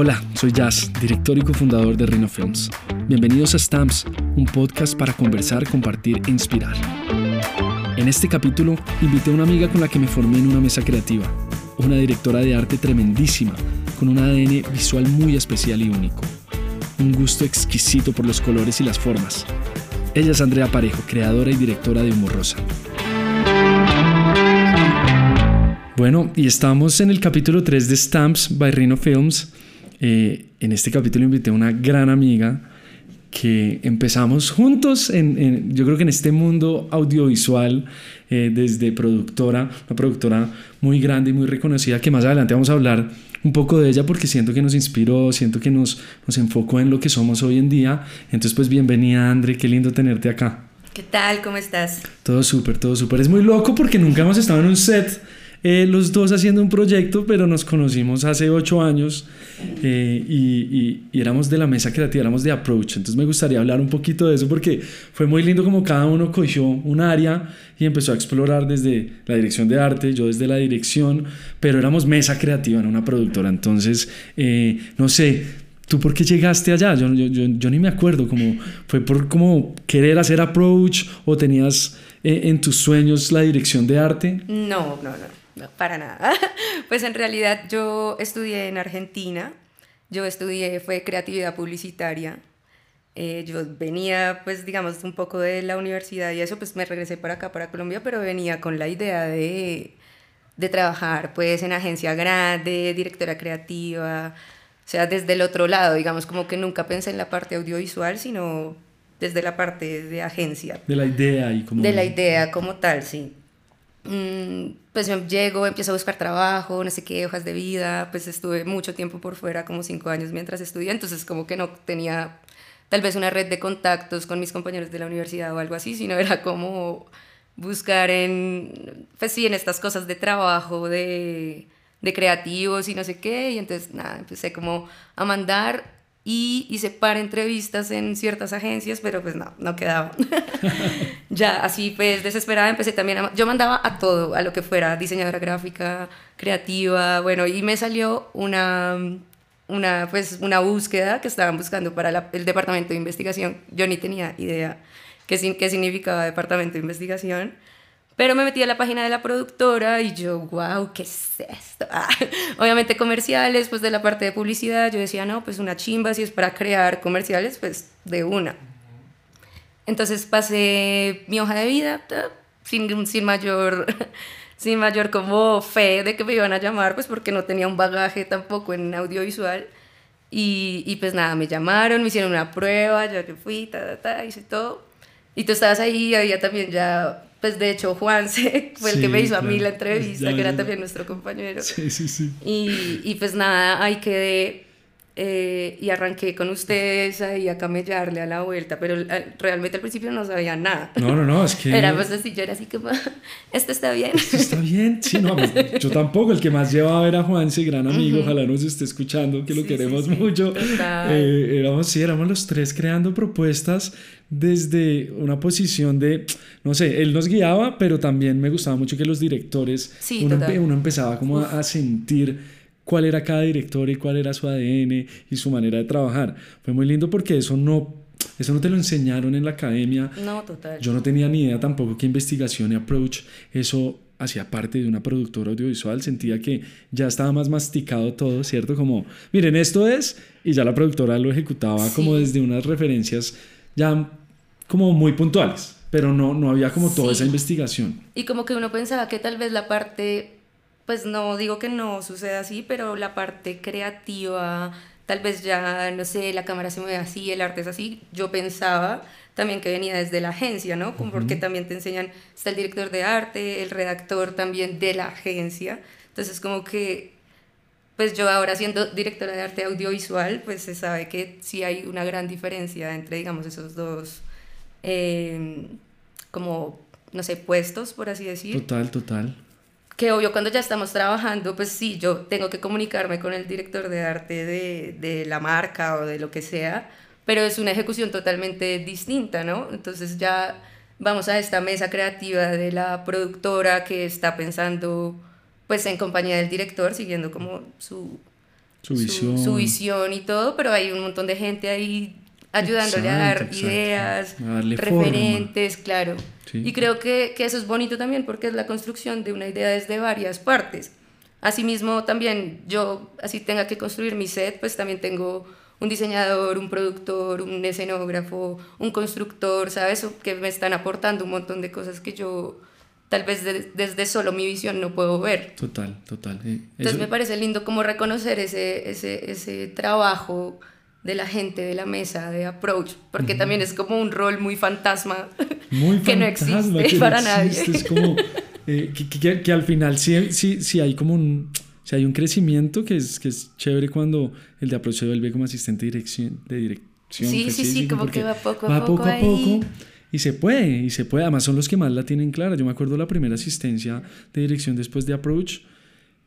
Hola, soy Jazz, director y cofundador de Rhino Films. Bienvenidos a Stamps, un podcast para conversar, compartir e inspirar. En este capítulo invité a una amiga con la que me formé en una mesa creativa, una directora de arte tremendísima, con un ADN visual muy especial y único, un gusto exquisito por los colores y las formas. Ella es Andrea Parejo, creadora y directora de Humor Rosa. Bueno, y estamos en el capítulo 3 de Stamps by Rhino Films. Eh, en este capítulo invité a una gran amiga que empezamos juntos, en, yo creo que en este mundo audiovisual, eh, desde productora, una productora muy grande y muy reconocida, que más adelante vamos a hablar un poco de ella porque siento que nos inspiró, siento que nos, nos enfocó en lo que somos hoy en día. Entonces, pues bienvenida, Andre, qué lindo tenerte acá. ¿Qué tal? ¿Cómo estás? Todo súper, todo súper. Es muy loco porque nunca hemos estado en un set eh, los dos haciendo un proyecto, pero nos conocimos hace ocho años eh, y, éramos de la mesa creativa, éramos de Approach. Entonces me gustaría hablar un poquito de eso porque fue muy lindo como cada uno cogió un área y empezó a explorar desde la dirección de arte, yo desde la dirección, pero éramos mesa creativa en una productora. Entonces, eh, no sé, ¿Tú por qué llegaste allá? Yo, yo, yo, yo, ni me acuerdo, como, ¿fue por como querer hacer approach o tenías en tus sueños la dirección de arte? No, no, no. No, para nada. Pues en realidad yo estudié en Argentina, yo estudié, fue creatividad publicitaria. Eh, yo venía, pues digamos, un poco de la universidad y eso, pues me regresé para acá, para Colombia, pero venía con la idea de, de trabajar pues en agencia grande, directora creativa, o sea, desde el otro lado, digamos, como que nunca pensé en la parte audiovisual, sino desde la parte de agencia. De la idea y como... De la idea como tal, sí. Mm, pues llego, empiezo a buscar trabajo, no sé qué, hojas de vida, pues estuve mucho tiempo por fuera, como cinco años mientras estudié, entonces como que no tenía tal vez una red de contactos con mis compañeros de la universidad o algo así, sino era como buscar en, pues sí, en estas cosas de trabajo, de, de creativos y no sé qué, y entonces nada, empecé como a mandar y hice par entrevistas en ciertas agencias, pero pues no, no quedaba. ya así pues desesperada empecé también a, yo mandaba a todo, a lo que fuera, diseñadora gráfica, creativa, bueno, y me salió una una pues una búsqueda que estaban buscando para el departamento de investigación. Yo ni tenía idea qué, qué significaba departamento de investigación pero me metí a la página de la productora y yo, wow, ¿qué es esto? Ah, obviamente comerciales, pues de la parte de publicidad, yo decía, no, pues una chimba, si es para crear comerciales, pues de una. Entonces pasé mi hoja de vida sin, sin mayor sin mayor como fe de que me iban a llamar, pues porque no tenía un bagaje tampoco en audiovisual. Y, y pues nada, me llamaron, me hicieron una prueba, yo fui, ta, ta, ta, hice todo. Y tú estabas ahí, había también ya pues de hecho Juan fue el que me hizo a mí la entrevista, que era también nuestro compañero. Sí, sí, sí. Y, y pues nada, ahí quedé eh, y arranqué con ustedes ahí a camellarle a la vuelta, pero eh, realmente al principio no sabía nada. No, no, no, es que... Era pues así, yo era así como, ¿esto está bien? ¿Esto está bien? Sí, no, pues, yo tampoco, el que más llevaba era Juan, ese gran amigo, ojalá nos esté escuchando, que lo queremos mucho. Eh, éramos, sí, éramos los tres creando propuestas desde una posición de, no sé, él nos guiaba, pero también me gustaba mucho que los directores, uno, uno, empezaba como a sentir cuál era cada director y cuál era su ADN y su manera de trabajar. Fue muy lindo porque eso no, eso no te lo enseñaron en la academia. No, total. Yo no tenía ni idea tampoco que investigación y approach, eso hacía parte de una productora audiovisual, sentía que ya estaba más masticado todo, ¿cierto? Como, miren, esto es, y ya la productora lo ejecutaba como desde unas referencias ya como muy puntuales, pero no, no había como toda esa investigación. Y como que uno pensaba que tal vez la parte pues no digo que no suceda así, pero la parte creativa, tal vez ya, no sé, la cámara se mueve así, el arte es así, yo pensaba también que venía desde la agencia, ¿no? Como porque también te enseñan, está el director de arte, el redactor también de la agencia, entonces como que, pues yo ahora siendo directora de arte audiovisual, pues se sabe que sí hay una gran diferencia entre, digamos, esos dos, em, como, no sé, puestos, por así decir. Total, total que obvio cuando ya estamos trabajando, pues sí, yo tengo que comunicarme con el director de arte de, de, la marca o de lo que sea, pero es una ejecución totalmente distinta, ¿no? Entonces ya vamos a esta mesa creativa de la productora que está pensando pues en compañía del director, siguiendo como su, su visión. su, visión y todo, pero hay un montón de gente ahí ayudándole a dar ideas, referentes, claro. Y creo que, que, eso es bonito también porque es la construcción de una idea desde varias partes. Asimismo, también yo, así tenga que construir mi set, pues también tengo un diseñador, un productor, un escenógrafo, un constructor, ¿sabes? Que me están aportando un montón de cosas que yo tal vez desde solo mi visión no puedo ver. Total, total. Entonces me parece lindo como reconocer ese, ese, ese trabajo de la gente de la mesa de approach, porque también es como un rol muy fantasma muy que no existe para nadie. Es como eh, que, que, al final sí, sí, sí hay como un sea, hay un crecimiento que es, que es chévere cuando el de approach se vuelve como asistente de dirección. De dirección sí, sí, sí, como que va poco a va poco. a poco y se puede, y se puede. Además, son los que más la tienen clara. Yo me acuerdo la primera asistencia de dirección después de approach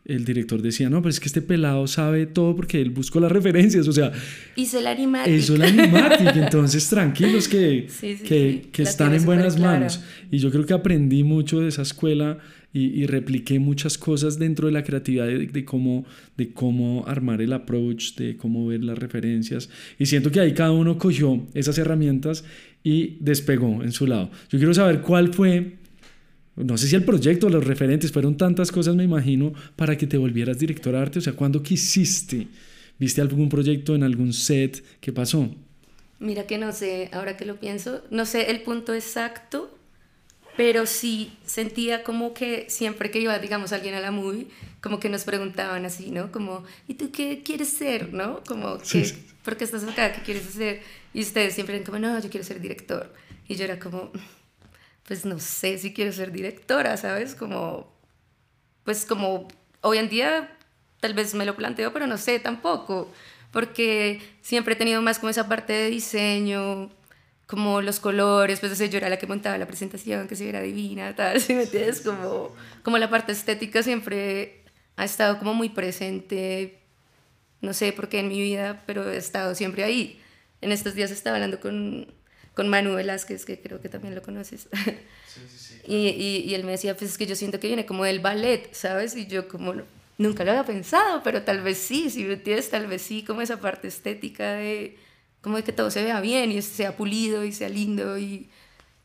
el director decía, no, pero es que este pelado sabe todo porque él buscó las referencias, o sea... Hizo el animatic. Hizo el animatic, entonces tranquilos que, que, que están en buenas manos. Y yo creo que aprendí mucho de esa escuela y, y repliqué muchas cosas dentro de la creatividad de, de, cómo, de cómo armar el approach, de cómo ver las referencias. Y siento que ahí cada uno cogió esas herramientas y despegó en su lado. Yo quiero saber cuál fue no sé si el proyecto, los referentes, fueron tantas cosas, me imagino, para que te volvieras director de arte. O sea, ¿cuándo quisiste? ¿Viste algún proyecto en algún set? ¿Qué pasó? Mira que no sé, ahora que lo pienso, no sé el punto exacto, pero sí sentía como que siempre que iba, digamos, alguien a la movie, como que nos preguntaban así, ¿no? Como, ¿y tú qué quieres ser, no? Como, ¿qué, ¿por qué estás acá? ¿Qué quieres hacer? Y ustedes siempre eran como, no, yo quiero ser director. Y yo era como, pues no sé si quiero ser directora, ¿sabes? Como, pues como hoy en día tal vez me lo planteo, pero no sé tampoco, porque siempre he tenido más como esa parte de diseño, como los colores, pues yo era la que montaba la presentación, que se era divina, tal, ¿sí me entiendes? Como, como la parte estética siempre ha estado como muy presente, no sé por qué en mi vida, pero he estado siempre ahí. En estos días estaba hablando con con Manu Velázquez, que creo que también lo conoces. Sí, sí, sí, y, y, él me decía, pues es que yo siento que viene como del ballet, ¿sabes? Y yo como, nunca lo había pensado, pero tal vez sí, si me entiendes, tal vez sí, como esa parte estética de, como de que todo se vea bien y sea pulido y sea lindo y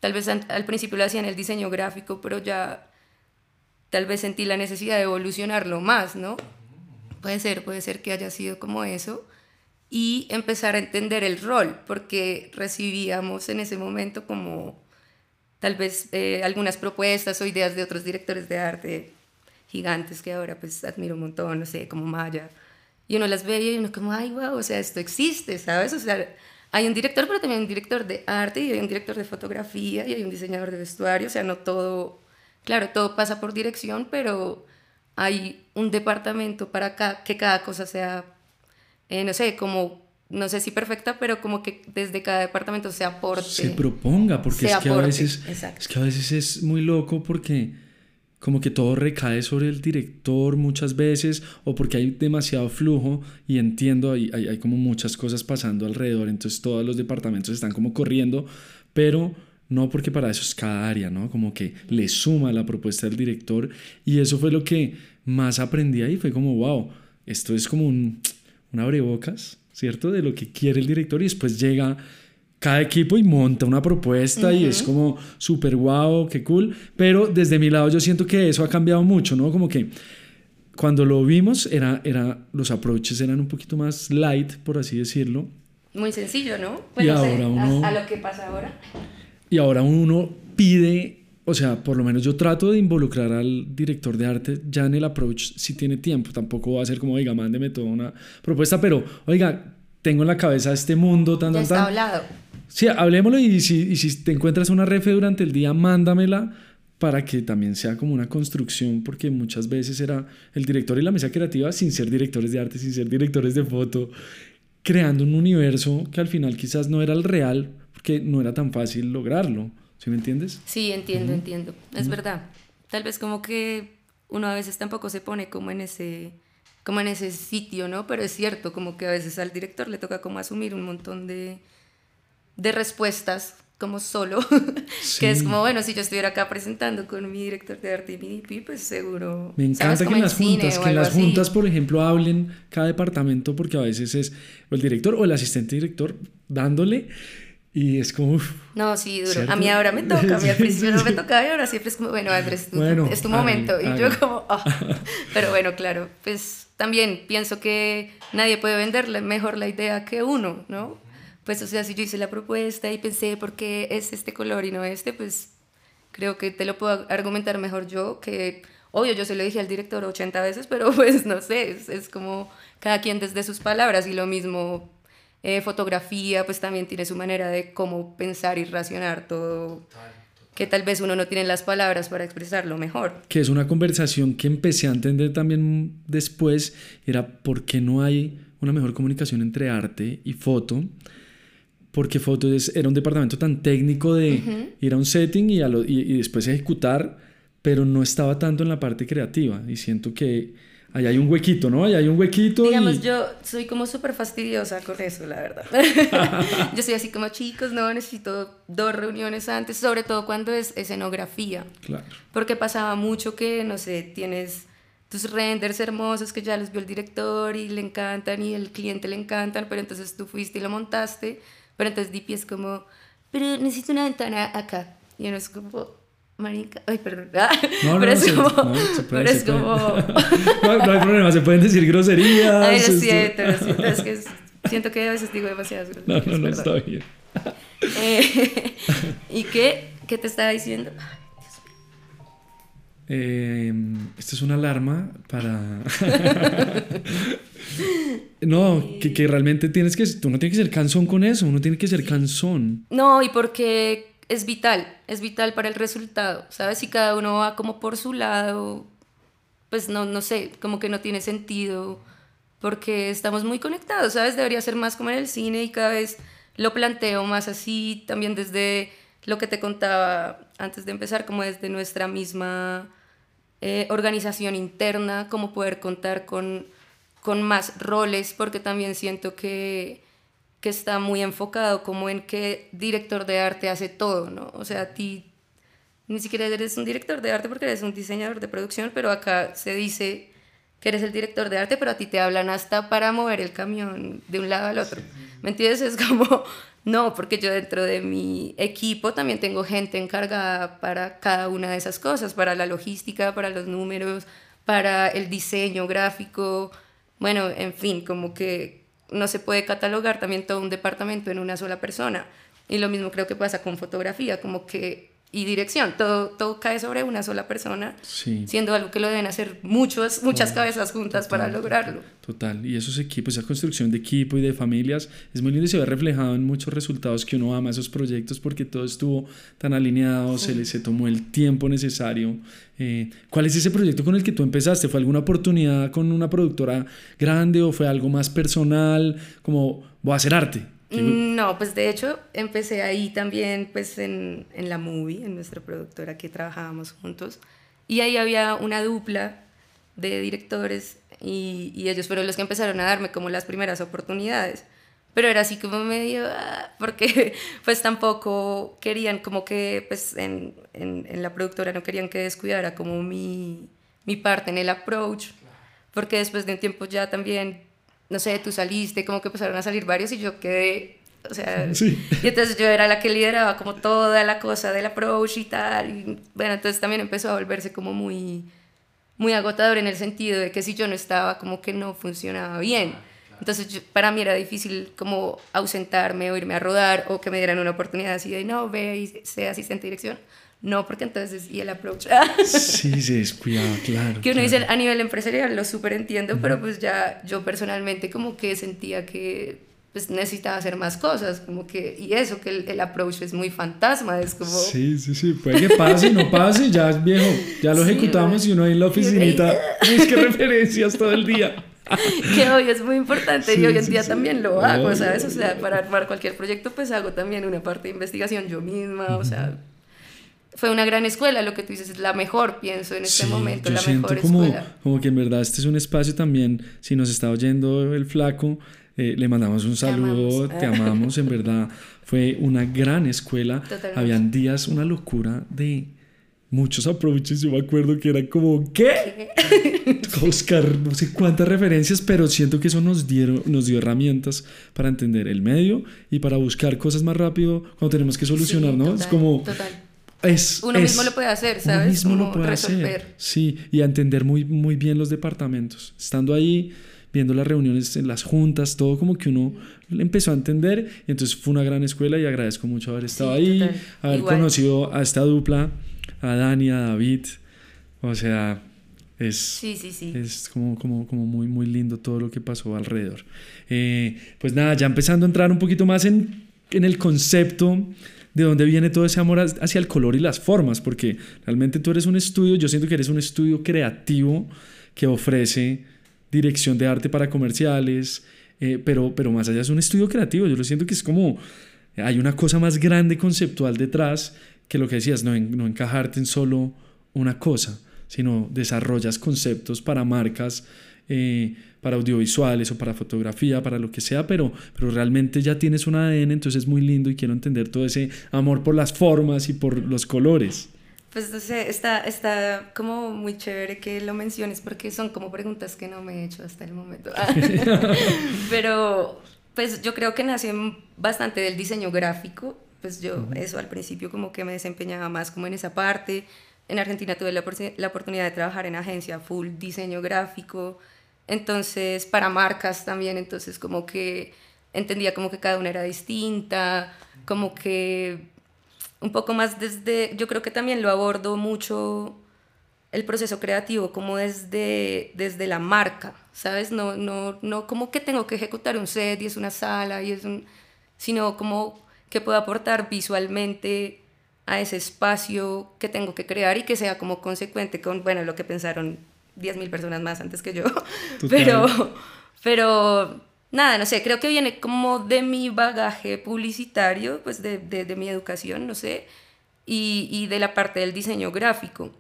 tal vez al, principio lo hacía en el diseño gráfico, pero ya tal vez sentí la necesidad de evolucionarlo más, ¿no? Puede ser, puede ser que haya sido como eso y empezar a entender el rol, porque recibíamos en ese momento como tal vez eh, algunas propuestas o ideas de otros directores de arte gigantes que ahora pues admiro un montón, no sé, como Maya, y uno las veía y uno como, ay, wow, o sea, esto existe, ¿sabes? O sea, hay un director, pero también hay un director de arte y hay un director de fotografía y hay un diseñador de vestuario, o sea, no todo, claro, todo pasa por dirección, pero hay un departamento para que cada cosa sea eh, no sé, como, no sé si perfecta, pero como que desde cada departamento se aporte. Se proponga, porque es, que a veces, es que a veces es muy loco porque como que todo recae sobre el director muchas veces o porque hay demasiado flujo y entiendo, hay, hay, hay como muchas cosas pasando alrededor, entonces todos los departamentos están como corriendo, pero no porque para eso es cada área, ¿no? Como que le suma la propuesta del director y eso fue lo que más aprendí ahí, fue como, wow, esto es como un, un abrebocas, ¿cierto? De lo que quiere el director y después llega cada equipo y monta una propuesta y es como súper guau, qué cool. Pero desde mi lado yo siento que eso ha cambiado mucho, ¿no? Como que cuando lo vimos era, era, los approaches eran un poquito más light, por así decirlo. Muy sencillo, ¿no? y ahora uno, a, a lo que pasa ahora. Y ahora uno pide o sea, por lo menos yo trato de involucrar al director de arte ya en el approach si tiene tiempo. Tampoco va a ser como, oiga, mándeme toda una propuesta, pero, oiga, tengo en la cabeza este mundo tan, ya tan, está hablado. Sí, hablemoslo y si, y si te encuentras una refe durante el día, mándamela para que también sea como una construcción, porque muchas veces era el director y la mesa creativa sin ser directores de arte, sin ser directores de foto, creando un universo que al final quizás no era el real, porque no era tan fácil lograrlo. ¿Sí me entiendes? Sí, entiendo, entiendo. Es verdad. Tal vez como que uno a veces tampoco se pone como en ese como en ese sitio, ¿no? Pero es cierto, como que a veces al director le toca como asumir un montón de, de respuestas como solo, que es como, bueno, si yo estuviera acá presentando con mi director de arte y mi DP, pues seguro... Me encanta que en las juntas, que en las juntas, por ejemplo, hablen cada departamento, porque a veces es el director o el asistente director dándole y es como... no, sí, duro. A mí ahora me toca, a mí al principio no me tocaba y ahora siempre es como, bueno, Andrés, es tu momento. y yo como, oh. pero bueno, claro, pues también pienso que nadie puede venderle mejor la idea que uno, ¿no? Pues, o sea, si yo hice la propuesta y pensé por qué es este color y no este, pues creo que te lo puedo argumentar mejor yo que... Obvio, yo se lo dije al director 80 veces, pero pues no sé, es, es como cada quien desde sus palabras y lo mismo eh, fotografía, pues también tiene su manera de cómo pensar y racionar todo, que tal vez uno no tiene las palabras para expresarlo mejor. Que es una conversación que empecé a entender también después, era por qué no hay una mejor comunicación entre arte y foto, porque foto era un departamento tan técnico de ir a un setting y, y después ejecutar, pero no estaba tanto en la parte creativa, y siento que Ahí hay un huequito, ¿no? Ahí hay un huequito. Digamos, yo soy como súper fastidiosa con eso, la verdad. yo soy así como, chicos, no, necesito dos reuniones antes, sobre todo cuando es escenografía. Claro. Porque pasaba mucho que, no sé, tienes tus renders hermosos que ya los vio el director y le encantan y el cliente le encantan, pero entonces tú fuiste y lo montaste, pero entonces DP es como, pero necesito una ventana acá. Y uno es como, Marica, ay, perdón. No, pero no, es como. No, pero es como. no, hay problema, se pueden decir groserías. Ay, lo siento, lo siento. Es que siento que a veces digo demasiadas groserías. No, no, no, está bien. Eh, ¿Y qué? ¿Qué te estaba diciendo? Ay, Dios mío. Eh, esta es una alarma para. no, que, que realmente tienes que. Tú no tienes que ser cansón con eso, uno tiene que ser cansón. No, y porque es vital, es vital para el resultado, ¿sabes? Si cada uno va como por su lado, pues no, no sé, como que no tiene sentido, porque estamos muy conectados, ¿sabes? Debería ser más como en el cine y cada vez lo planteo más así, también desde lo que te contaba antes de empezar, como desde nuestra misma eh, organización interna, como poder contar con, con más roles, porque también siento que que está muy enfocado como en que director de arte hace todo, ¿no? O sea, a ti ni siquiera eres un director de arte porque eres un diseñador de producción, pero acá se dice que eres el director de arte, pero a ti te hablan hasta para mover el camión de un lado al otro. ¿Me entiendes? Es como, no, porque yo dentro de mi equipo también tengo gente encargada para cada una de esas cosas, para la logística, para los números, para el diseño gráfico, bueno, en fin, como que no se puede catalogar también todo un departamento en una sola persona. Y lo mismo creo que pasa con fotografía, como que y dirección, todo, todo cae sobre una sola persona, siendo algo que lo deben hacer muchos, muchas cabezas juntas para lograrlo. Total, y esos equipos, esa construcción de equipo y de familias es muy lindo y se ve reflejado en muchos resultados que uno ama esos proyectos porque todo estuvo tan alineado, se, le, se tomó el tiempo necesario. Eh, ¿Cuál es ese proyecto con el que tú empezaste? ¿Fue alguna oportunidad con una productora grande o fue algo más personal, como voy a hacer arte? No, pues de hecho empecé ahí también pues en, en la movie, en nuestra productora que trabajábamos juntos. Y ahí había una dupla de directores y, y, ellos fueron los que empezaron a darme como las primeras oportunidades. Pero era así como medio, ah, porque pues tampoco querían como que pues en, en, en, la productora no querían que descuidara como mi, mi parte en el approach, porque después de un tiempo ya también no sé, tú saliste, como que empezaron a salir varios y yo quedé, o sea, y entonces yo era la que lideraba como toda la cosa del approach y tal, y bueno, entonces también empezó a volverse como muy, muy agotador en el sentido de que si yo no estaba, como que no funcionaba bien. Entonces para mí era difícil como ausentarme o irme a rodar o que me dieran una oportunidad así de no, ve y sea asistente de dirección. No, porque entonces, y el approach. sí, se descuidaba, claro. Que uno dice a nivel empresarial, lo súper entiendo, pero pues ya yo personalmente como que sentía que pues necesitaba hacer más cosas, como que, y eso, que el, el, approach es muy fantasma, es como... Sí, sí, sí, puede que pase, no pase, ya es viejo, ya lo ejecutamos y uno ahí en la oficinita, es que referencias todo el día. que hoy es muy importante y hoy en día también lo hago, ¿sabes? O sea, para armar cualquier proyecto pues hago también una parte de investigación yo misma, o sea fue una gran escuela, lo que tú dices es la mejor, pienso en este momento, la siento mejor como, escuela. Como que en verdad este es un espacio también, si nos está oyendo el flaco, eh, le mandamos un saludo, te amamos, en verdad. Fue una gran escuela. Habían días, una locura de muchos approaches. Yo me acuerdo que era como, ¿qué? Oscar, no sé cuántas referencias, pero siento que eso nos, dieron, nos dio herramientas para entender el medio y para buscar cosas más rápido cuando tenemos que solucionar, ¿no? es como... Es, uno mismo lo puede hacer, ¿sabes? Uno mismo lo puede hacer. Sí, y a entender muy, muy bien los departamentos. Estando ahí, viendo las reuniones en las juntas, todo como que uno empezó a entender y entonces fue una gran escuela y agradezco mucho haber estado ahí, haber conocido a esta dupla a Dani, a David. O sea, es, es como, como, como muy, muy lindo todo lo que pasó alrededor. Eh, pues nada, ya empezando a entrar un poquito más en, en el concepto de dónde viene todo ese amor hacia el color y las formas, porque realmente tú eres un estudio, yo siento que eres un estudio creativo que ofrece dirección de arte para comerciales, eh, pero, pero más allá es un estudio creativo, yo lo siento que es como, hay una cosa más grande conceptual detrás que lo que decías, no, no encajarte en solo una cosa, sino desarrollas conceptos para marcas, eh, para audiovisuales o para fotografía, para lo que sea, pero, pero realmente ya tienes un ADN, entonces es muy lindo y quiero entender todo ese amor por las formas y por los colores. Pues no sé, está, está como muy chévere que lo menciones porque son como preguntas que no me he hecho hasta el momento. pero pues yo creo que nació bastante del diseño gráfico pues yo eso al principio como que me desempeñaba más como en esa parte. En Argentina tuve la, la oportunidad de trabajar en agencia full diseño gráfico, entonces para marcas también, entonces como que entendía como que cada una era distinta, como que un poco más desde, yo creo que también lo abordo mucho el proceso creativo como desde, desde la marca, ¿sabes? No, no, no como que tengo que ejecutar un set y es una sala y es un, sino como que pueda aportar visualmente a ese espacio que tengo que crear y que sea como consecuente con, bueno, lo que pensaron 10.000 personas más antes que yo. Pero, pero, nada, no sé, creo que viene como de mi bagaje publicitario, pues de, de, mi educación, no sé, y, y, de la parte del diseño gráfico.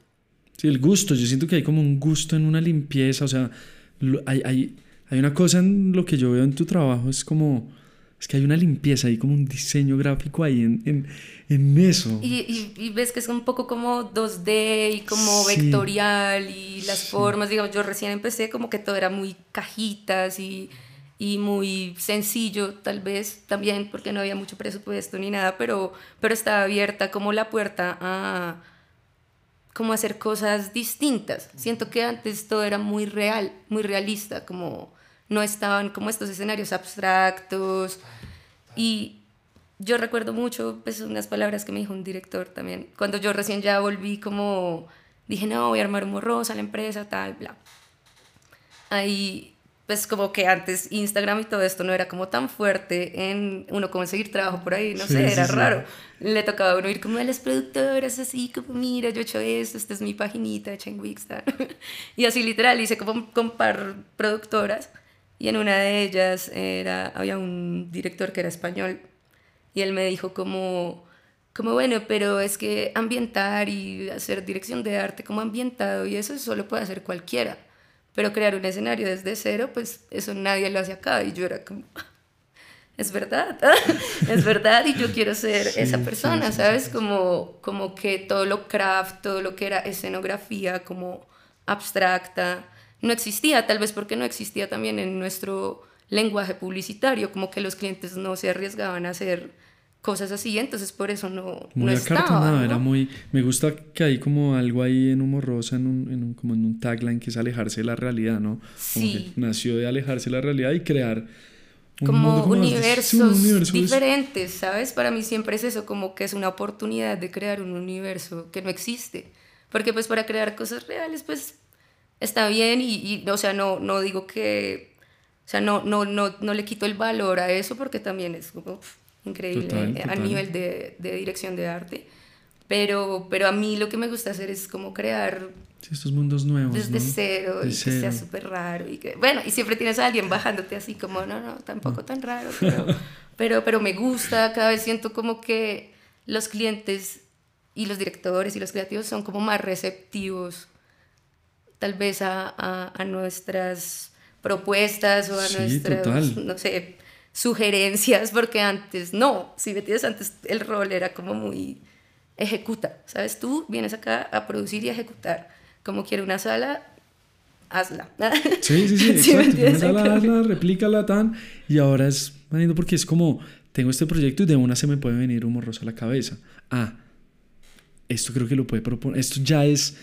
Sí, el gusto, yo siento que hay como un gusto en una limpieza, o sea, hay, hay, hay una cosa en lo que yo veo en tu trabajo, es como es que hay una limpieza, hay como un diseño gráfico ahí en, en, en eso. Y, y, ves que es un poco como 2D y como vectorial y las formas, digamos, yo recién empecé como que todo era muy cajitas y, y muy sencillo tal vez también porque no había mucho presupuesto ni nada, pero, pero estaba abierta como la puerta a como hacer cosas distintas. Siento que antes todo era muy real, muy realista, como no estaban como estos escenarios abstractos. Y yo recuerdo mucho pues, unas palabras que me dijo un director también, cuando yo recién ya volví como, dije, no, voy a armar un morrosa a la empresa, tal, bla. Ahí, pues como que antes Instagram y todo esto no era como tan fuerte en uno conseguir trabajo por ahí, no sé, era raro. Le tocaba a uno ir como a las productoras, así como, mira, yo he hecho esto, esta es mi paginita de en Wix, y así literal, hice como con par productoras y en una de ellas era, había un director que era español y él me dijo como, como bueno, pero es que ambientar y hacer dirección de arte como ambientado y eso solo puede hacer cualquiera. Pero crear un escenario desde cero, pues eso nadie lo hace acá. Y yo era como, es verdad, es verdad y yo quiero ser esa persona, ¿sabes? Como, como que todo lo craft, todo lo que era escenografía como abstracta, no existía, tal vez porque no existía también en nuestro lenguaje publicitario, como que los clientes no se arriesgaban a hacer cosas así, entonces por eso no, muy no estaba. Era muy, me gusta que hay como algo ahí en Humo Rosa, en un, en un, como en un tagline que es alejarse de la realidad, ¿no? sí. nació de alejarse de la realidad y crear un como, universos diferentes, ¿sabes? Para mí siempre es eso, como que es una oportunidad de crear un universo que no existe. Porque pues para crear cosas reales, pues está bien y, y, o sea, no, no digo que, o sea, no, no, no, no le quito el valor a eso porque también es como increíble a nivel de, de, dirección de arte. Pero, pero a mí lo que me gusta hacer es como crear estos mundos nuevos. Desde cero y que sea súper raro. Y que, bueno, y siempre tienes a alguien bajándote así como, no, no, tampoco tan raro, pero, pero, pero me gusta, cada vez siento como que los clientes y los directores y los creativos son como más receptivos tal vez a, a, nuestras propuestas o a nuestras, no sé, sugerencias, porque antes no, si me entiendes, antes el rol era como muy ejecuta, ¿sabes? Tú vienes acá a producir y ejecutar. Como quiere una sala, hazla. Sí, sí, sí, exacto. Una hazla, replícala tan. Y ahora es bonito porque es como, tengo este proyecto y de una se me puede venir un morroso a la cabeza. Ah, esto creo que lo puede proponer. Esto ya es.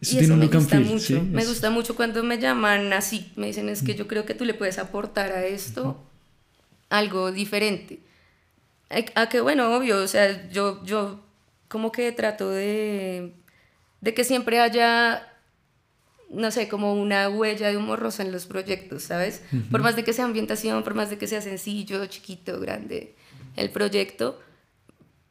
Tiene un me gusta mucho. Me gusta mucho cuando me llaman así. Me dicen, es que yo creo que tú le puedes aportar a esto algo diferente. A, que, bueno, obvio, o sea, yo, yo como que trato de, de que siempre haya no sé, como una huella de humor rosa en los proyectos, ¿sabes? Por más de que sea ambientación, por más de que sea sencillo, chiquito, grande, el proyecto,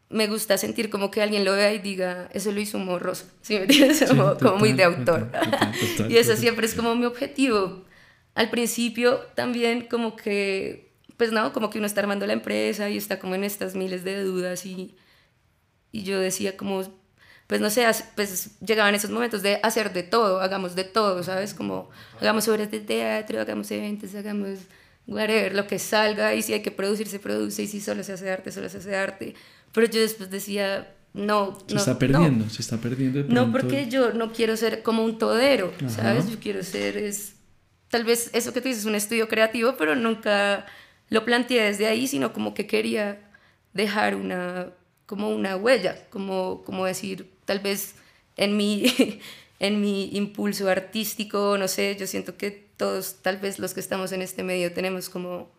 me gusta sentir como que alguien lo vea y diga, eso lo hizo humor rosa, ¿sí me entiendes? como, muy de autor. y eso siempre es como mi objetivo. Al principio también como que, pues no, como que uno está armando la empresa y está como en estas miles de dudas y, y yo decía como, pues no sé, pues llegaban esos momentos de hacer de todo, hagamos de todo, ¿sabes? Como hagamos obras de teatro, hagamos eventos, hagamos whatever, lo que salga, y si hay que producir, se produce, y si solo se hace arte, solo se hace arte. Pero yo después decía, no. Se está perdiendo, se está perdiendo. No, porque yo no quiero ser como un todero, ¿sabes? Yo quiero ser, es, tal vez eso que tú dices, un estudio creativo, pero nunca lo planteé desde ahí, sino como que quería dejar una, como una huella, como, como decir, tal vez en mi, en mi impulso artístico, no sé, yo siento que todos, tal vez los que estamos en este medio, tenemos como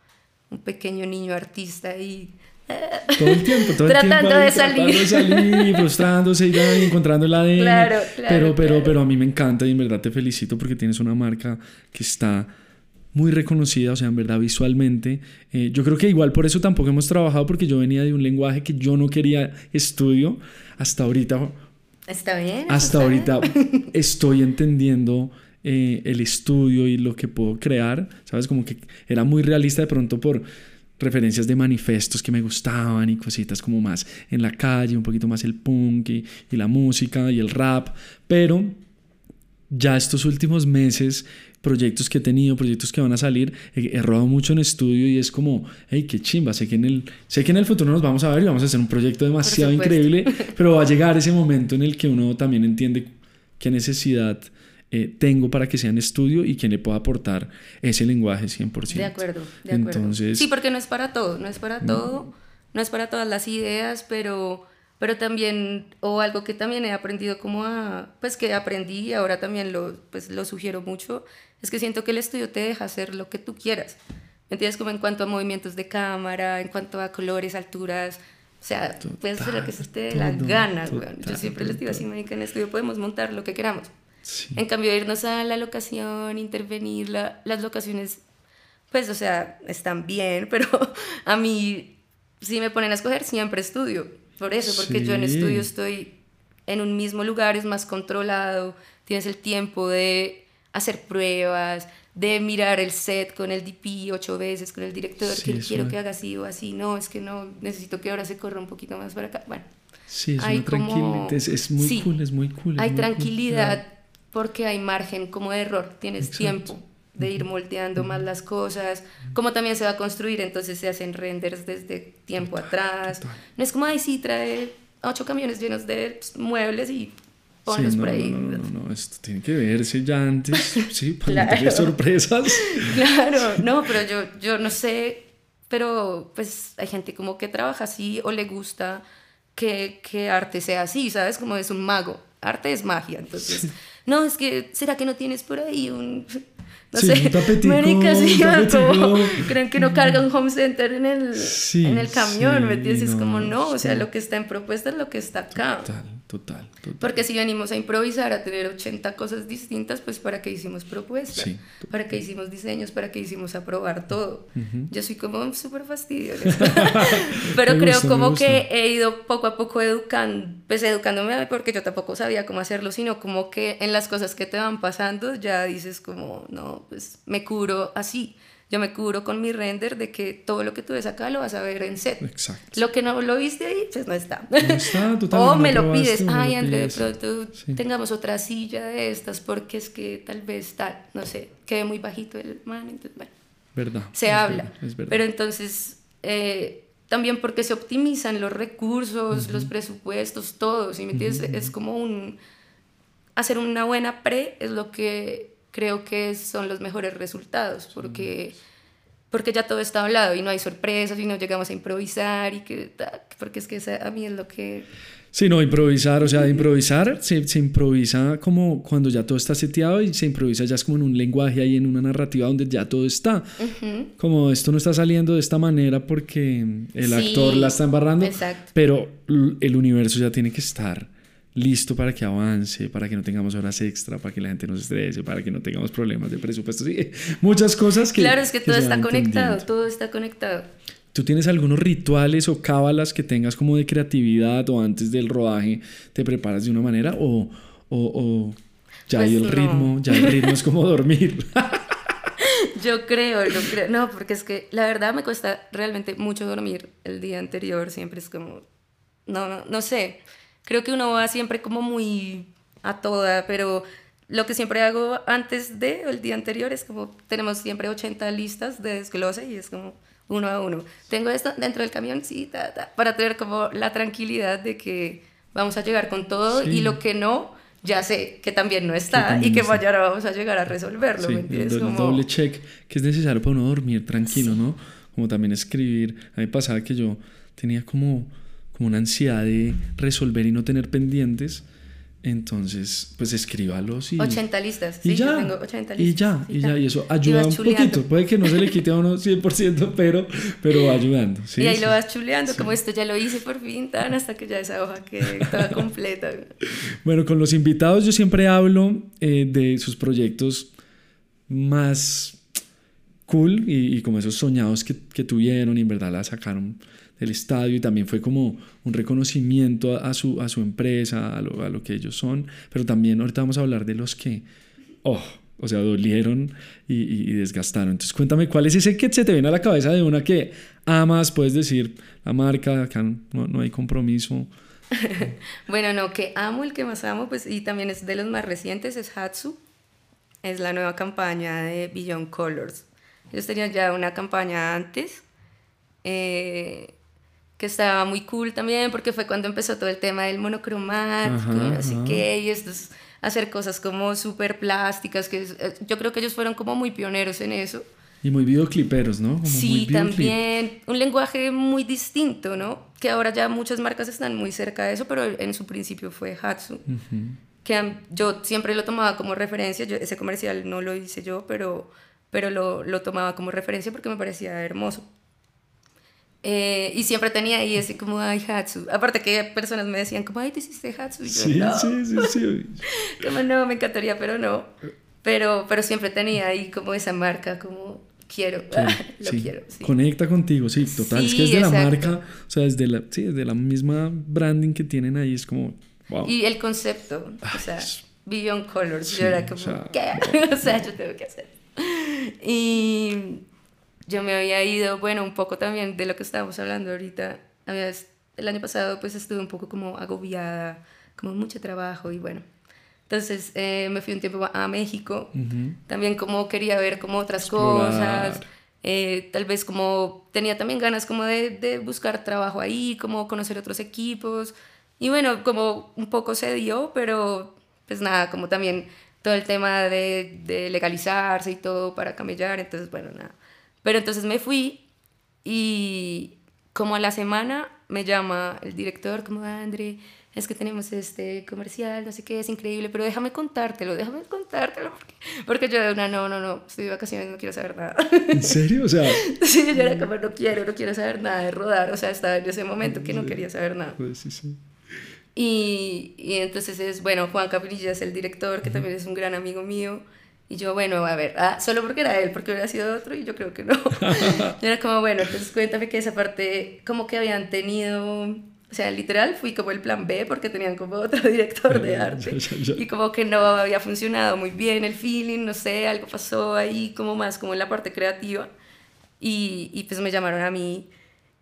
un pequeño niño artista y... Todo el tiempo, todo el tratando tiempo de salir. Tratando de salir, frustrándose y encontrando el ADN. Claro, claro, pero, pero, pero a mí me encanta y en verdad te felicito porque tienes una marca que está muy reconocida, o sea, en verdad visualmente. Eh, yo creo que igual por eso tampoco hemos trabajado porque yo venía de un lenguaje que yo no quería estudio. Hasta ahorita Está bien. Hasta ahorita estoy entendiendo eh, el estudio y lo que puedo crear, ¿sabes? Como que era muy realista de pronto por referencias de manifestos que me gustaban y cositas como más en la calle, un poquito más el punk y, y la música y el rap, pero ya estos últimos meses proyectos que he tenido, proyectos que van a salir, he, rodado mucho en estudio y es como, hey, qué chimba, sé que, en el, sé que en el futuro nos vamos a ver y vamos a hacer un proyecto demasiado increíble, pero va a llegar ese momento en el que uno también entiende qué necesidad eh, tengo para que sea en estudio y quién le pueda aportar ese lenguaje 100%. De acuerdo, de acuerdo. Entonces, sí, porque no es para todo, no es para todo, no es para todas las ideas, pero pero también, o algo que también he aprendido como a, pues que aprendí y ahora también lo, pues lo sugiero mucho, es que siento que el estudio te deja hacer lo que tú quieras. ¿Me entiendes? Como en cuanto a movimientos de cámara, en cuanto a colores, alturas, o sea, puedes hacer lo que se te dé la gana, Yo siempre les digo así, que en estudio podemos montar lo que queramos. En cambio, irnos a la locación, intervenir, la, las locaciones, pues, o sea, están bien, pero a mí, si me ponen a escoger, siempre estudio. Por eso, porque yo en estudio estoy en un mismo lugar, es más controlado, tienes el tiempo de hacer pruebas, de mirar el set con el DP ocho veces, con el director, que quiero que haga así o así, no, es que no, necesito que ahora se corra un poquito más para acá. Bueno, sí, es, hay como, es, muy cool, es muy cool. hay tranquilidad porque hay margen como de error, tienes tiempo de ir moldeando más las cosas, como también se va a construir, entonces se hacen renders desde tiempo atrás. No es como, ay, sí, trae ocho camiones llenos de muebles y ponlos por ahí. No, no, no, esto tiene que verse ya antes, sí, para claro. sorpresas. claro, no, pero yo, yo no sé, pero pues hay gente como que trabaja así o le gusta que, que arte sea así, ¿sabes? Como es un mago. Arte es magia, entonces, no, es que, ¿será que no tienes por ahí un, no sí, sé, tapetico, como, creen que no carga un home center en el, en el camión, ¿me entiendes? es como no, o sea, lo que está en propuesta es lo que está acá. Total, total, total. Porque si venimos a improvisar, a tener 80 cosas distintas, pues ¿para qué hicimos propuestas? ¿Para qué hicimos diseños? ¿Para qué hicimos aprobar todo? Yo soy como súper fastidiosa. Pero creo como que he ido poco a poco educando, pues educándome, porque yo tampoco sabía cómo hacerlo, sino como que en las cosas que te van pasando ya dices como, no, pues me curo así. Yo me cubro con mi render de que todo lo que tú ves acá lo vas a ver en set. Exacto. Lo que no lo viste ahí, pues no está. No está, tú O me lo pides, ay, André, de pronto tengamos otra silla de estas porque es que tal vez tal, no sé, quede muy bajito el man, entonces, bueno. Verdad. Se habla. es verdad. Pero entonces, eh, también porque se optimizan los recursos, los presupuestos, todo, ¿sí me entiendes? Es como un... Hacer una buena pre es lo que creo que son los mejores resultados, porque, porque ya todo está hablado y no hay sorpresas y no llegamos a improvisar y que, porque es que a mí es lo que... Sí, no, improvisar, o sea, improvisar se, se, improvisa como cuando ya todo está seteado y se improvisa ya es como en un lenguaje ahí, en una narrativa donde ya todo está. Como esto no está saliendo de esta manera porque el actor la está embarrando, pero el universo ya tiene que estar listo para que avance, para que no tengamos horas extra, para que la gente no se estrese, para que no tengamos problemas de presupuesto, sí, muchas cosas que... Claro, es que, todo está conectado, todo está conectado. ¿Tú tienes algunos rituales o cábalas que tengas como de creatividad o antes del rodaje te preparas de una manera o, o, ya pues hay el ritmo, ya el ritmo es como dormir? Yo creo, yo creo, no, porque es que la verdad me cuesta realmente mucho dormir el día anterior, siempre es como, no, no, no sé, creo que uno va siempre como muy a toda, pero lo que siempre hago antes de el día anterior es como tenemos siempre 80 listas de desglose y es como uno a uno. Tengo esto dentro del camión, sí, para tener como la tranquilidad de que vamos a llegar con todo y lo que no, ya sé que también no está y que mañana vamos a llegar a resolverlo. Sí, El como... doble check que es necesario para uno dormir tranquilo, ¿no? Como también escribir. A mí pasaba que yo tenía como una ansiedad de resolver y no tener pendientes. Entonces, pues escríbalos y... 80 listas, y sí, ya, yo tengo 80 listas. Y ya, y ya, y eso ayuda un poquito. Puede que no se le quite a uno 100%, pero, pero va ayudando. y ahí lo vas chuleando, como esto ya lo hice por fin, tan hasta que ya esa hoja quede toda completa. bueno, con los invitados yo siempre hablo eh, de sus proyectos más cool y, y como esos soñados que, que tuvieron y en verdad la sacaron el estadio y también fue como un reconocimiento a, su, a su empresa, a lo, a lo, que ellos son, pero también ahorita vamos a hablar de los que, oh, o sea, dolieron y, y, desgastaron. Entonces cuéntame, ¿cuál es ese que se te viene a la cabeza de una que amas? Puedes decir, la marca, acá no, no hay compromiso. bueno, no, que amo, el que más amo, pues, y también es de los más recientes, es Hatsu. Es la nueva campaña de Beyond Colors. Ellos tenían ya una campaña antes. Eh, que estaba muy cool también porque fue cuando empezó todo el tema del monocromático, así que y estos hacer cosas como súper plásticas, que eh, yo creo que ellos fueron como muy pioneros en eso. Y muy videocliperos, ¿no? sí, también. Un lenguaje muy distinto, ¿no? Que ahora ya muchas marcas están muy cerca de eso, pero en su principio fue Hatsu. Que yo siempre lo tomaba como referencia. Yo, ese comercial no lo hice yo, pero, pero lo, lo tomaba como referencia porque me parecía hermoso. Eh, y siempre tenía ahí ese como, ay, Hatsu. Aparte que personas me decían como, ay, ¿te hiciste Hatsu? Y yo, sí, no. sí, sí, sí. como, no, me encantaría, pero no. Pero, pero siempre tenía ahí como esa marca, como, quiero, lo quiero. Conecta contigo, sí, total. es que es de la marca, o sea, desde la, sí, desde la misma branding que tienen ahí, es como, wow. Y el concepto, o sea, Beyond Colors, yo era como, ¿qué? o sea, yo tengo que hacer. Y yo me había ido, bueno, un poco también de lo que estábamos hablando ahorita. El año pasado pues estuve un poco como agobiada, como mucho trabajo y bueno. Entonces eh, me fui un tiempo a México, también como quería ver como otras cosas, eh, tal vez como tenía también ganas como de, de, buscar trabajo ahí, como conocer otros equipos. Y bueno, como un poco se dio, pero pues nada, como también todo el tema de, de legalizarse y todo para camellar, entonces bueno, nada. Pero entonces me fui y como a la semana me llama el director como, André, es que tenemos este comercial, no sé qué, es increíble, pero déjame contártelo, déjame contártelo, porque, porque yo de una, no, no, no, estoy de vacaciones, no quiero saber nada. ¿En serio? O sea... Sí, yo era como, no quiero, no quiero saber nada de rodar, o sea, estaba en ese momento que no quería saber nada. Pues sí, sí. Y, y entonces es, bueno, Juan Caprillas es el director, que también es un gran amigo mío, y yo, bueno, a ver, ah, solo porque era él, porque hubiera sido otro, y yo creo que no. yo era como, bueno, entonces cuéntame que esa parte, como que habían tenido O sea, literal fui como el plan B porque tenían como otro director de arte. Y como que no había funcionado muy bien el feeling, no sé, algo pasó ahí como más como en la parte creativa. Y, y pues me llamaron a mí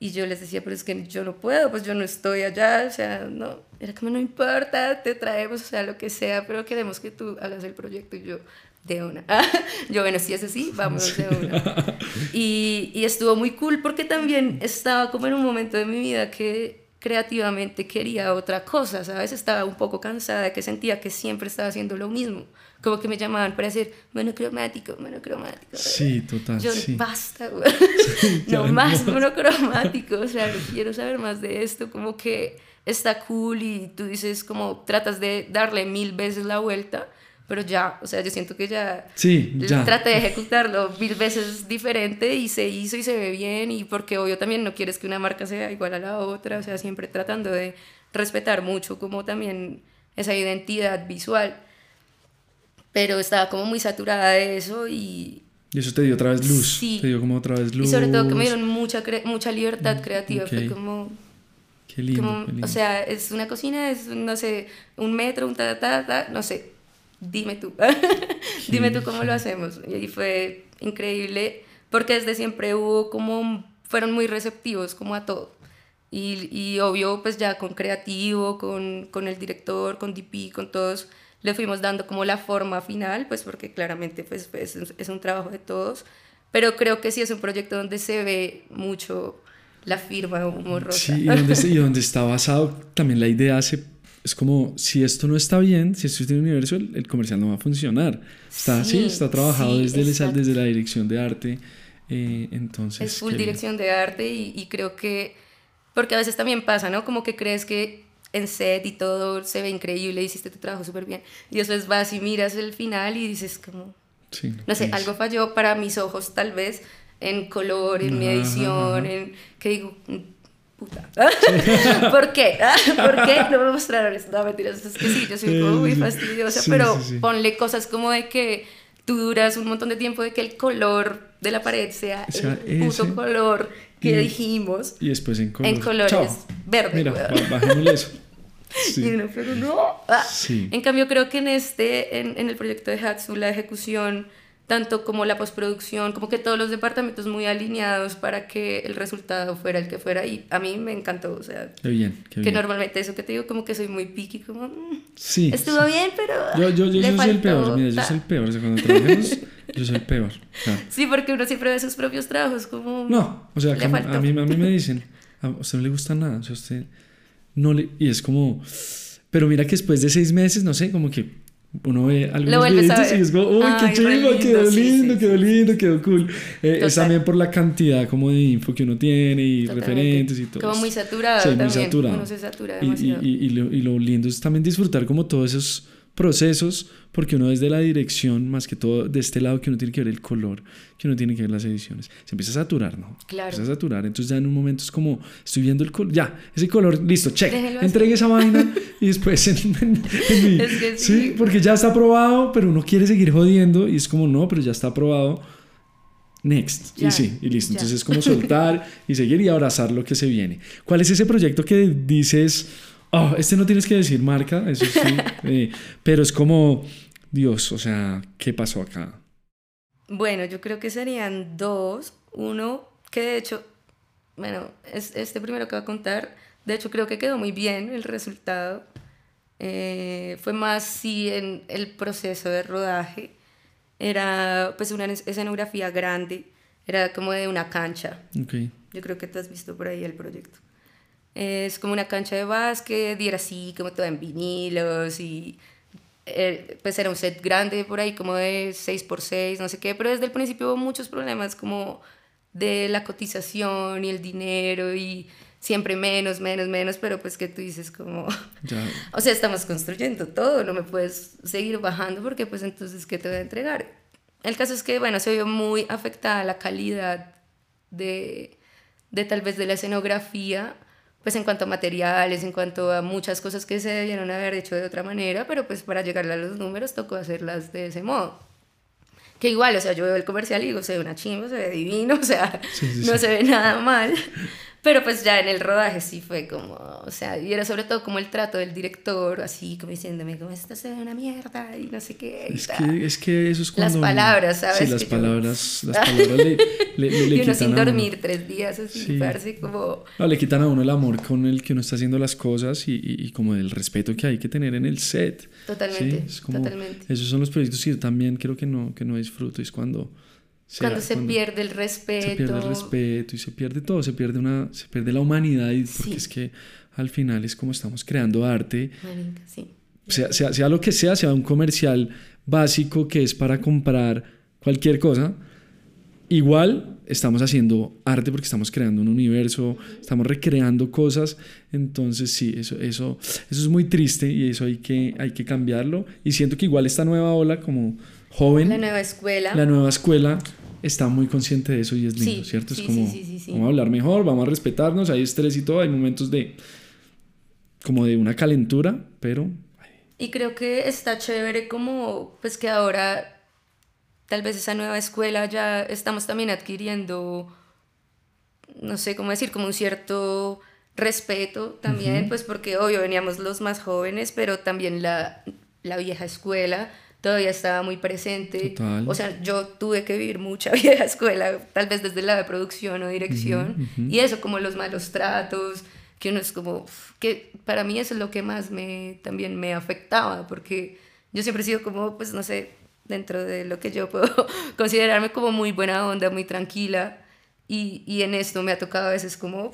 y yo les decía, pero es que yo no puedo, pues yo no estoy allá, o sea, no, era como no importa, te traemos, o sea, lo que sea, pero queremos que tú hagas el proyecto y yo, de una. yo, bueno, si es así, vamos de una. Y, y estuvo muy cool porque también estaba como en un momento de mi vida que creativamente quería otra cosa, ¿sabes? Estaba un poco cansada que sentía que siempre estaba haciendo lo mismo. Como que me llamaban para decir monocromático, monocromático. Sí, total. Yo, sí. basta, güey. no más monocromático, o sea, no quiero saber más de esto. Como que está cool y tú dices, como tratas de darle mil veces la vuelta pero ya, o sea, yo siento que ya, sí, ya. traté de ejecutarlo mil veces diferente y se hizo y se ve bien y porque obvio también no quieres que una marca sea igual a la otra, o sea, siempre tratando de respetar mucho como también esa identidad visual, pero estaba como muy saturada de eso y... Y eso te dio otra vez luz, sí. te dio como otra vez luz. Y sobre todo que me dieron mucha, mucha libertad creativa, fue como... Qué lindo, como, qué lindo, O sea, es una cocina, es, no sé, un metro, un ta, ta, ta, no sé, dime tú, dime tú cómo lo hacemos. Y fue increíble porque desde siempre hubo como, fueron muy receptivos como a todo. Y, y obvio, pues ya con creativo, con, con, el director, con DP, con todos, le fuimos dando como la forma final, pues porque claramente pues, pues es, un trabajo de todos. Pero creo que sí es un proyecto donde se ve mucho la firma humorosa. Sí, y donde, y donde está basado también la idea hace es como, si esto no está bien, si esto tiene universo, el, el, comercial no va a funcionar. Está sí, está trabajado sí, desde, el, desde la dirección de arte. Eh, entonces... Es full dirección de arte y, y, creo que, porque a veces también pasa, ¿no? Como que crees que en set y todo se ve increíble, hiciste tu trabajo súper bien. Y después vas y miras el final y dices como, sí, no sé, es... algo falló para mis ojos tal vez, en color, en mi edición, en que digo puta. ¿Por qué? ¿Por qué no me mostraron esto? No, mentiras, es que sí, yo soy como muy fastidiosa, Sí, pero sí, sí. ponle cosas como de que tú duras un montón de tiempo de que el color de la pared sea, O sea, el puto ese- color que y- dijimos Y después en colores. en colores Chao. verde. Mira, bajémosle eso. Y uno, pero no. Ah. Sí. En cambio, creo que en este, en, en el proyecto de Hatsu, la ejecución, tanto como la postproducción, como que todos los departamentos muy alineados para que el resultado fuera el que fuera. Y a mí me encantó, o sea, Qué bien, qué que bien. normalmente eso que te digo, como que soy muy picky, como, mm, Sí. estuvo bien, pero. Yo, yo, yo, yo soy el peor, mira, yo ta". soy el peor. O sea, cuando trabajemos, yo soy el peor. O sea, Sí, porque uno siempre ve sus propios trabajos como... no, o sea, que a mí, a mí me dicen, a usted no le gusta nada, o sea, usted no le... Y es como... Pero mira que después de seis meses, no sé, como que uno ve algunos videitos y es como, uy, Ay, qué chido, quedó sí, lindo, sí, quedó sí, lindo, quedó cool. Eh, es también por la cantidad como de info que uno tiene y Totalmente. referentes y todo. Como muy saturado Sí, muy también. saturado. Uno se satura Y, y, demasiado. y, y lo, y lo lindo es también disfrutar como todos esos procesos, porque uno desde la dirección, más que todo de este lado que uno tiene que ver el color, que uno tiene que ver las ediciones, se empieza a saturar, ¿no? Claro. Empieza a saturar, entonces ya en un momento es como, estoy viendo el color, ya, ese color, listo, check, Déjelo así. entregue esa vaina y después en, en- en mi- Es que sí. porque ya está aprobado, pero uno quiere seguir jodiendo y es como, no, pero ya está aprobado. Next. Ya, y sí, y listo. ya. Entonces es como soltar y seguir y abrazar lo que se viene. ¿Cuál es ese proyecto que dices, oh, este no tienes que decir marca, eso sí, eh, pero es como, Dios, o sea, ¿qué pasó acá? Bueno, yo creo que serían dos. Uno, que de hecho, bueno, es, este primero que voy a contar, de hecho creo que quedó muy bien el resultado. Eh, fue más sí en el proceso de rodaje. Era pues una es- escenografía grande, era como de una cancha. Ok. Yo creo que tú has visto por ahí el proyecto. Es como una cancha de básquet y era así, como toda en vinilos y eh, pues era un set grande por ahí, como de 6x6, no sé qué, pero desde el principio hubo muchos problemas como de la cotización y el dinero y siempre menos, menos, menos, pero pues que tú dices como, Ya, o sea, estamos construyendo todo, no me puedes seguir bajando porque pues entonces, ¿qué te voy a entregar? El caso es que, bueno, se vio muy afectada la calidad de, de tal vez de la escenografía, pues en cuanto a materiales, en cuanto a muchas cosas que se debieron haber hecho de otra manera, pero pues para llegar a los números tocó hacerlas de ese modo. Que igual, o sea, yo veo el comercial y digo, se ve una chimba, se ve divino, o sea, Sí, sí, no sí. se ve nada mal. Pero pues ya en el rodaje sí fue como, o sea, y era sobre todo como el trato del director, así como diciéndome, como esta se ve una mierda y no sé qué. Es que, es que eso es cuando... Las palabras, ¿sabes? Sí, las palabras, las palabras le, le, le, y uno sin dormir uno. tres días así, Sí. parce, como... No, le quitan a uno el amor con el que uno está haciendo las cosas y, y, y como el respeto que hay que tener en el set. Totalmente, ¿sí? Es como- totalmente. Esos son los proyectos que yo también creo que no, que no disfruto, es cuando... Cuando se cuando pierde el respeto. Se pierde el respeto y se pierde todo, se pierde, una, se pierde la humanidad y porque Sí. es que al final es como estamos creando arte, Marica, sí. sea, sea, sea lo que sea, sea un comercial básico que es para comprar cualquier cosa, igual estamos haciendo arte porque estamos creando un universo, estamos recreando cosas, entonces sí, eso, eso, eso es muy triste y eso hay que, hay que cambiarlo y siento que igual esta nueva ola como joven, La nueva escuela. la nueva escuela está muy consciente de eso y es lindo, Sí, ¿cierto? sí, es como, sí, sí, sí, sí. vamos a hablar mejor, vamos a respetarnos, hay estrés y todo, hay momentos de, como de una calentura, pero Y creo que está chévere como, pues que ahora tal vez esa nueva escuela ya estamos también adquiriendo, no sé cómo decir, como un cierto respeto también, pues porque obvio veníamos los más jóvenes, pero también la, la vieja escuela todavía estaba muy presente. Total. O sea, yo tuve que vivir mucha vieja escuela, tal vez desde la de producción o dirección, y eso como los malos tratos, que uno es como, que para mí eso es lo que más me, también me afectaba, porque yo siempre he sido como, pues no sé, dentro de lo que yo puedo considerarme como muy buena onda, muy tranquila, y, y en esto me ha tocado a veces como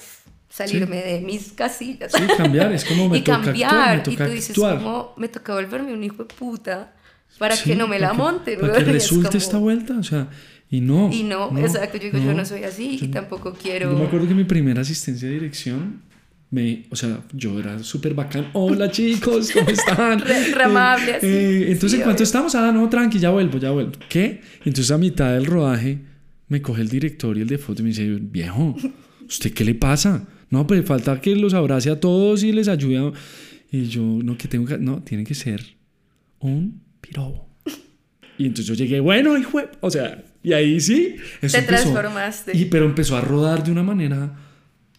salirme de mis casillas. Sí, cambiar, es como me y toca cambiar, actuar, me y toca tú dices actuar. como, me toca volverme un hijo de puta para Sí, que no me la para que- monten. Para que resulte como- esta vuelta, o sea, y no. Y no, exacto, yo digo, yo no soy así y tampoco quiero... Yo me acuerdo que mi primera asistencia de dirección, me, o sea, yo era súper bacán. Hola chicos, ¿cómo están? Re- re amable, así. eh, entonces, Sí, ¿en cuánto obvio. estamos? Ah, no, tranqui, ya vuelvo, ya vuelvo. ¿Qué? Entonces, a mitad del rodaje, me coge el director y el de foto y me dice, viejo, ¿usted qué le pasa? No, pero falta que los abrace a todos y les ayude. a-". Y yo, no, que tengo que, no, tiene que ser un pirobo. Y entonces yo llegué, bueno, hijo, de-". o sea, y ahí sí. Eso Te empezó. transformaste. Y, pero empezó a rodar de una manera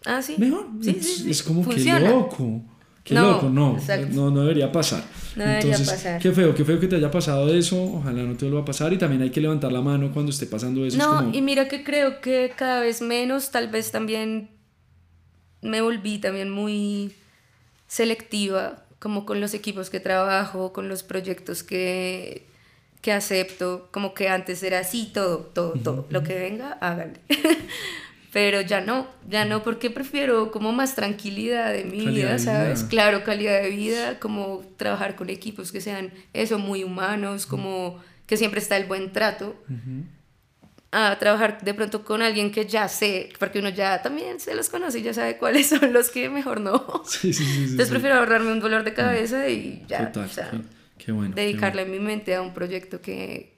Ah, sí. mejor. Sí, es, sí, es como Funciona. que loco. Qué No, loco, no, exacto. no. No debería pasar. No debería Entonces, pasar. qué feo, qué feo que te haya pasado eso. Ojalá no te vuelva a pasar. Y también hay que levantar la mano cuando esté pasando eso. es No, como, y mira que creo que cada vez menos, tal vez también me volví también muy selectiva, como con los equipos que trabajo, con los proyectos que, que acepto, como que antes era así, todo, todo, todo, lo que venga, háganle. Pero ya no, ya no, porque prefiero como más tranquilidad de mi Calidad vida, ¿sabes? vida. Claro, calidad de vida, como trabajar con equipos que sean eso, muy humanos, como que siempre está el buen trato a trabajar de pronto con alguien que ya sé, porque uno ya también se los conoce y ya sabe cuáles son los que mejor no. Sí, sí, sí. Entonces prefiero ahorrarme un dolor de cabeza y ya, Total. o sea, qué, bueno. qué dedicarle mi mente a un proyecto que,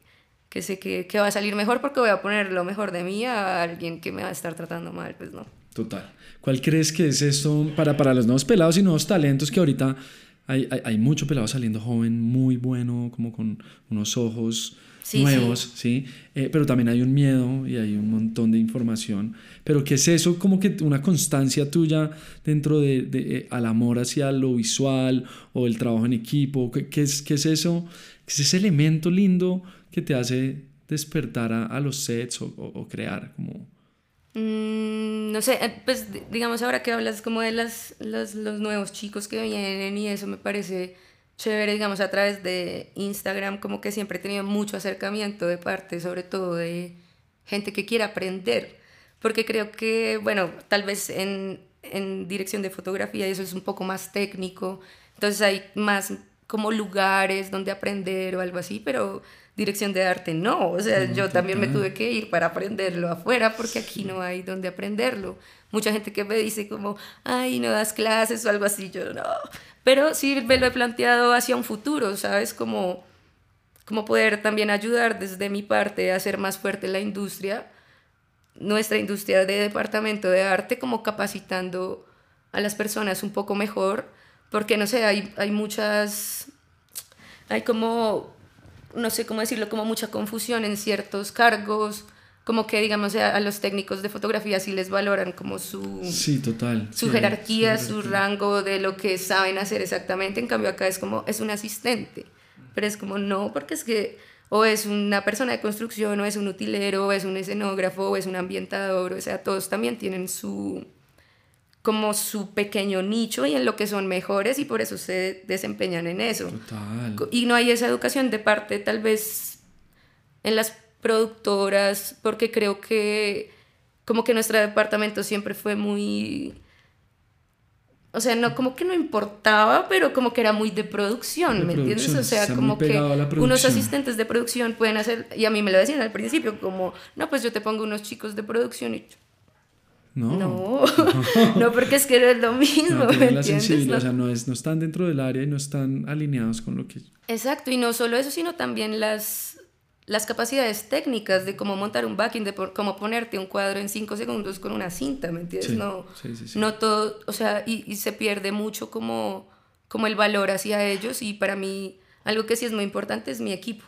que sé que, que va a salir mejor porque voy a poner lo mejor de mí a alguien que me va a estar tratando mal, pues no. Total. ¿Cuál crees que es esto para, para los nuevos pelados y nuevos talentos que ahorita hay, hay, hay mucho pelado saliendo joven, muy bueno, como con unos ojos Sí, nuevos, ¿sí? Eh, pero también hay un miedo y hay un montón de información. Pero ¿qué es eso? Como que una constancia tuya dentro de, de, eh, al amor hacia lo visual o el trabajo en equipo. ¿Qué, qué es, qué es eso? ¿Qué es ese elemento lindo que te hace despertar a, a los sets o, o, o crear como... Mm, no sé, eh, pues di- digamos ahora que hablas como de las, los, los nuevos chicos que vienen y eso me parece chévere, digamos, a través de Instagram, como que siempre he tenido mucho acercamiento de parte, sobre todo de gente que quiere aprender, porque creo que, bueno, tal vez en, en dirección de fotografía eso es un poco más técnico, entonces hay más como lugares donde aprender o algo así, pero dirección de arte no, o sea, No, yo también me total. tuve que ir para aprenderlo afuera porque aquí no hay donde aprenderlo. Mucha gente que me dice como, ay, no das clases o algo así, yo no. Pero sí me lo he planteado hacia un futuro, ¿sabes? Como, como poder también ayudar desde mi parte a hacer más fuerte la industria, nuestra industria de departamento de arte, como capacitando a las personas un poco mejor, porque no sé, hay, hay muchas, hay como, no sé cómo decirlo, como mucha confusión en ciertos cargos, como que digamos a, los técnicos de fotografía sí les valoran como su sí total su jerarquía su, rango de lo que saben hacer exactamente. En cambio acá es como es un asistente pero es como no porque es que o es una persona de construcción o es un utilero o es un escenógrafo o es un ambientador o sea todos también tienen su como su pequeño nicho y en lo que son mejores y por eso se desempeñan en eso total. y no hay esa educación de parte tal vez en las productoras, porque creo que como que nuestro departamento siempre fue muy... O sea, no, como que no importaba, pero como que era muy de producción, ¿me entiendes? O sea, como que unos asistentes de producción pueden hacer, y a mí me lo decían al principio, como, no, pues yo te pongo unos chicos de producción y... No. No, no, porque es que no es lo mismo. No, ¿me? O sea, no, es, no están dentro del área y no están alineados con lo que... Exacto, y no solo eso, sino también las, las capacidades técnicas de cómo montar un backing, de cómo ponerte un cuadro en cinco segundos con una cinta, ¿me entiendes? no, no todo, o sea, y, se pierde mucho como, como el valor hacia ellos y para mí algo que sí es muy importante es mi equipo.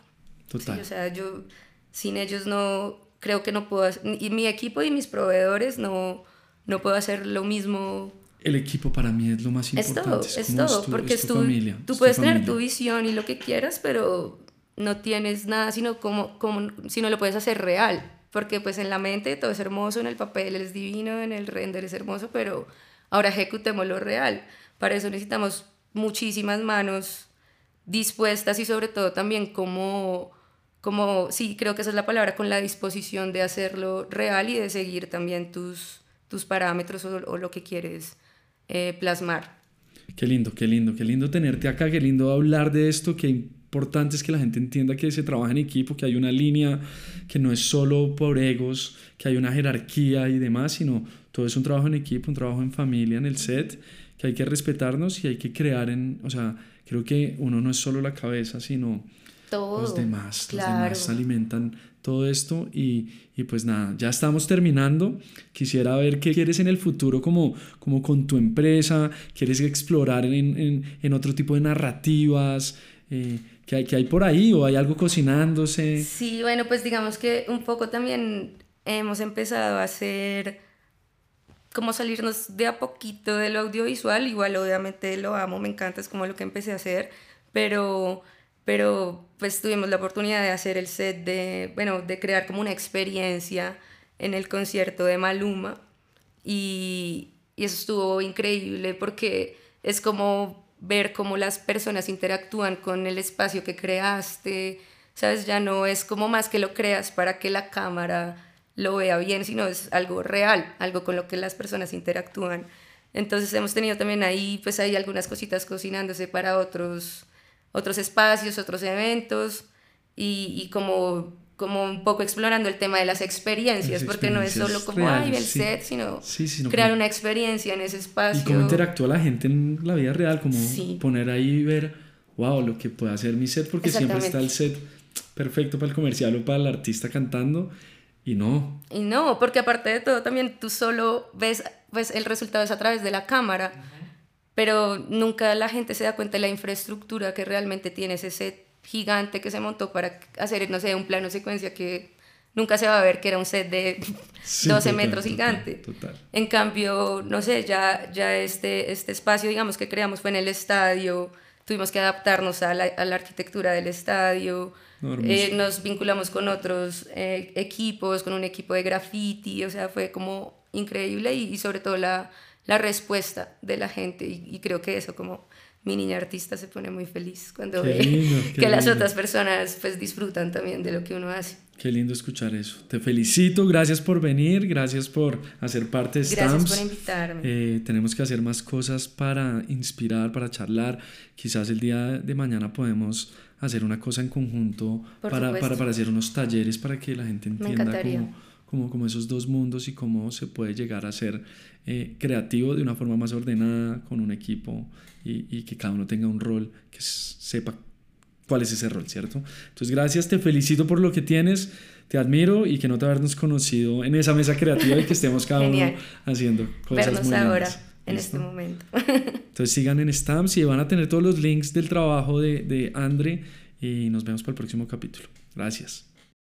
Total. o sea, yo sin ellos no, creo que no puedo, hacer, y mi equipo y mis proveedores no, no puedo hacer lo mismo. El equipo para mí es lo más importante. Es todo, es, todo, porque es tu, familia, tú puedes tener tu visión y lo que quieras, pero no tienes nada, sino como, como, si no lo puedes hacer real. Porque pues en la mente todo es hermoso, en el papel es divino, en el render es hermoso, pero ahora ejecutemos lo real. Para eso necesitamos muchísimas manos dispuestas y sobre todo también como, como, sí, creo que esa es la palabra, con la disposición de hacerlo real y de seguir también tus, tus parámetros o, lo que quieres eh, plasmar. Qué lindo, qué lindo, qué lindo tenerte acá, qué lindo hablar de esto, que importante es que la gente entienda que se trabaja en equipo, que hay una línea, que no es solo por egos, que hay una jerarquía y demás, sino todo es un trabajo en equipo, un trabajo en familia, en el set, que hay que respetarnos y hay que crear en, o sea, creo que uno no es solo la cabeza, sino los demás, los demás alimentan todo esto y, y, pues nada, ya estamos terminando. Quisiera ver qué quieres en el futuro como, como con tu empresa, quieres explorar en, en, en otro tipo de narrativas. Eh, ¿Qué hay, hay por ahí o hay algo cocinándose? Sí, bueno, pues digamos que un poco también hemos empezado a hacer como salirnos de a poquito del audiovisual, igual obviamente lo amo, me encanta, es como lo que empecé a hacer, pero, pero pues tuvimos la oportunidad de hacer el set de, bueno, de crear como una experiencia en el concierto de Maluma y, y eso estuvo increíble porque es como ver cómo las personas interactúan con el espacio que creaste, ¿sabes? Ya no es como más que lo creas para que la cámara lo vea bien, sino es algo real, algo con lo que las personas interactúan. Entonces hemos tenido también ahí, pues hay algunas cositas cocinándose para otros, otros espacios, otros eventos y, y como como un poco explorando el tema de las experiencias, porque no es solo como, ay, el set, sino, crear una experiencia en ese espacio. Y cómo interactúa la gente en la vida real, como poner ahí y ver, wow, lo que puede hacer mi set, porque siempre está el set perfecto para el comercial o para el artista cantando, y no. Y no, porque aparte de todo, también tú solo ves, pues el resultado es a través de la cámara, pero nunca la gente se da cuenta de la infraestructura que realmente tiene ese set gigante que se montó para hacer, no sé, un plano secuencia que nunca se va a ver que era un set de 12 metros gigante. En cambio, no sé, ya, ya este, este espacio, digamos, que creamos fue en el estadio, tuvimos que adaptarnos a la, a la arquitectura del estadio, eh, nos vinculamos con otros eh, equipos, con un equipo de graffiti, o sea, fue como increíble y, sobre todo la, la, respuesta de la gente y, y creo que eso como mi niña artista se pone muy feliz cuando ve que las otras personas pues disfrutan también de lo que uno hace. Qué lindo escuchar eso. Te felicito, gracias por venir, gracias por hacer parte de Stamps. Gracias por invitarme. Eh, tenemos que hacer más cosas para inspirar, para charlar. Quizás el día de mañana podemos hacer una cosa en conjunto para, para, para, hacer unos talleres para que la gente entienda cómo, cómo, cómo, esos dos mundos y cómo se puede llegar a ser eh, creativo de una forma más ordenada con un equipo y, y, que cada uno tenga un rol que sepa cuál es ese rol, ¿cierto? Entonces, gracias, te felicito por lo que tienes, te admiro y que no te habernos conocido en esa mesa creativa y que estemos cada uno haciendo cosas Vernos muy ahora. En este momento. Entonces sigan en Stamps y van a tener todos los links del trabajo de, de Andre y nos vemos para el próximo capítulo. Gracias.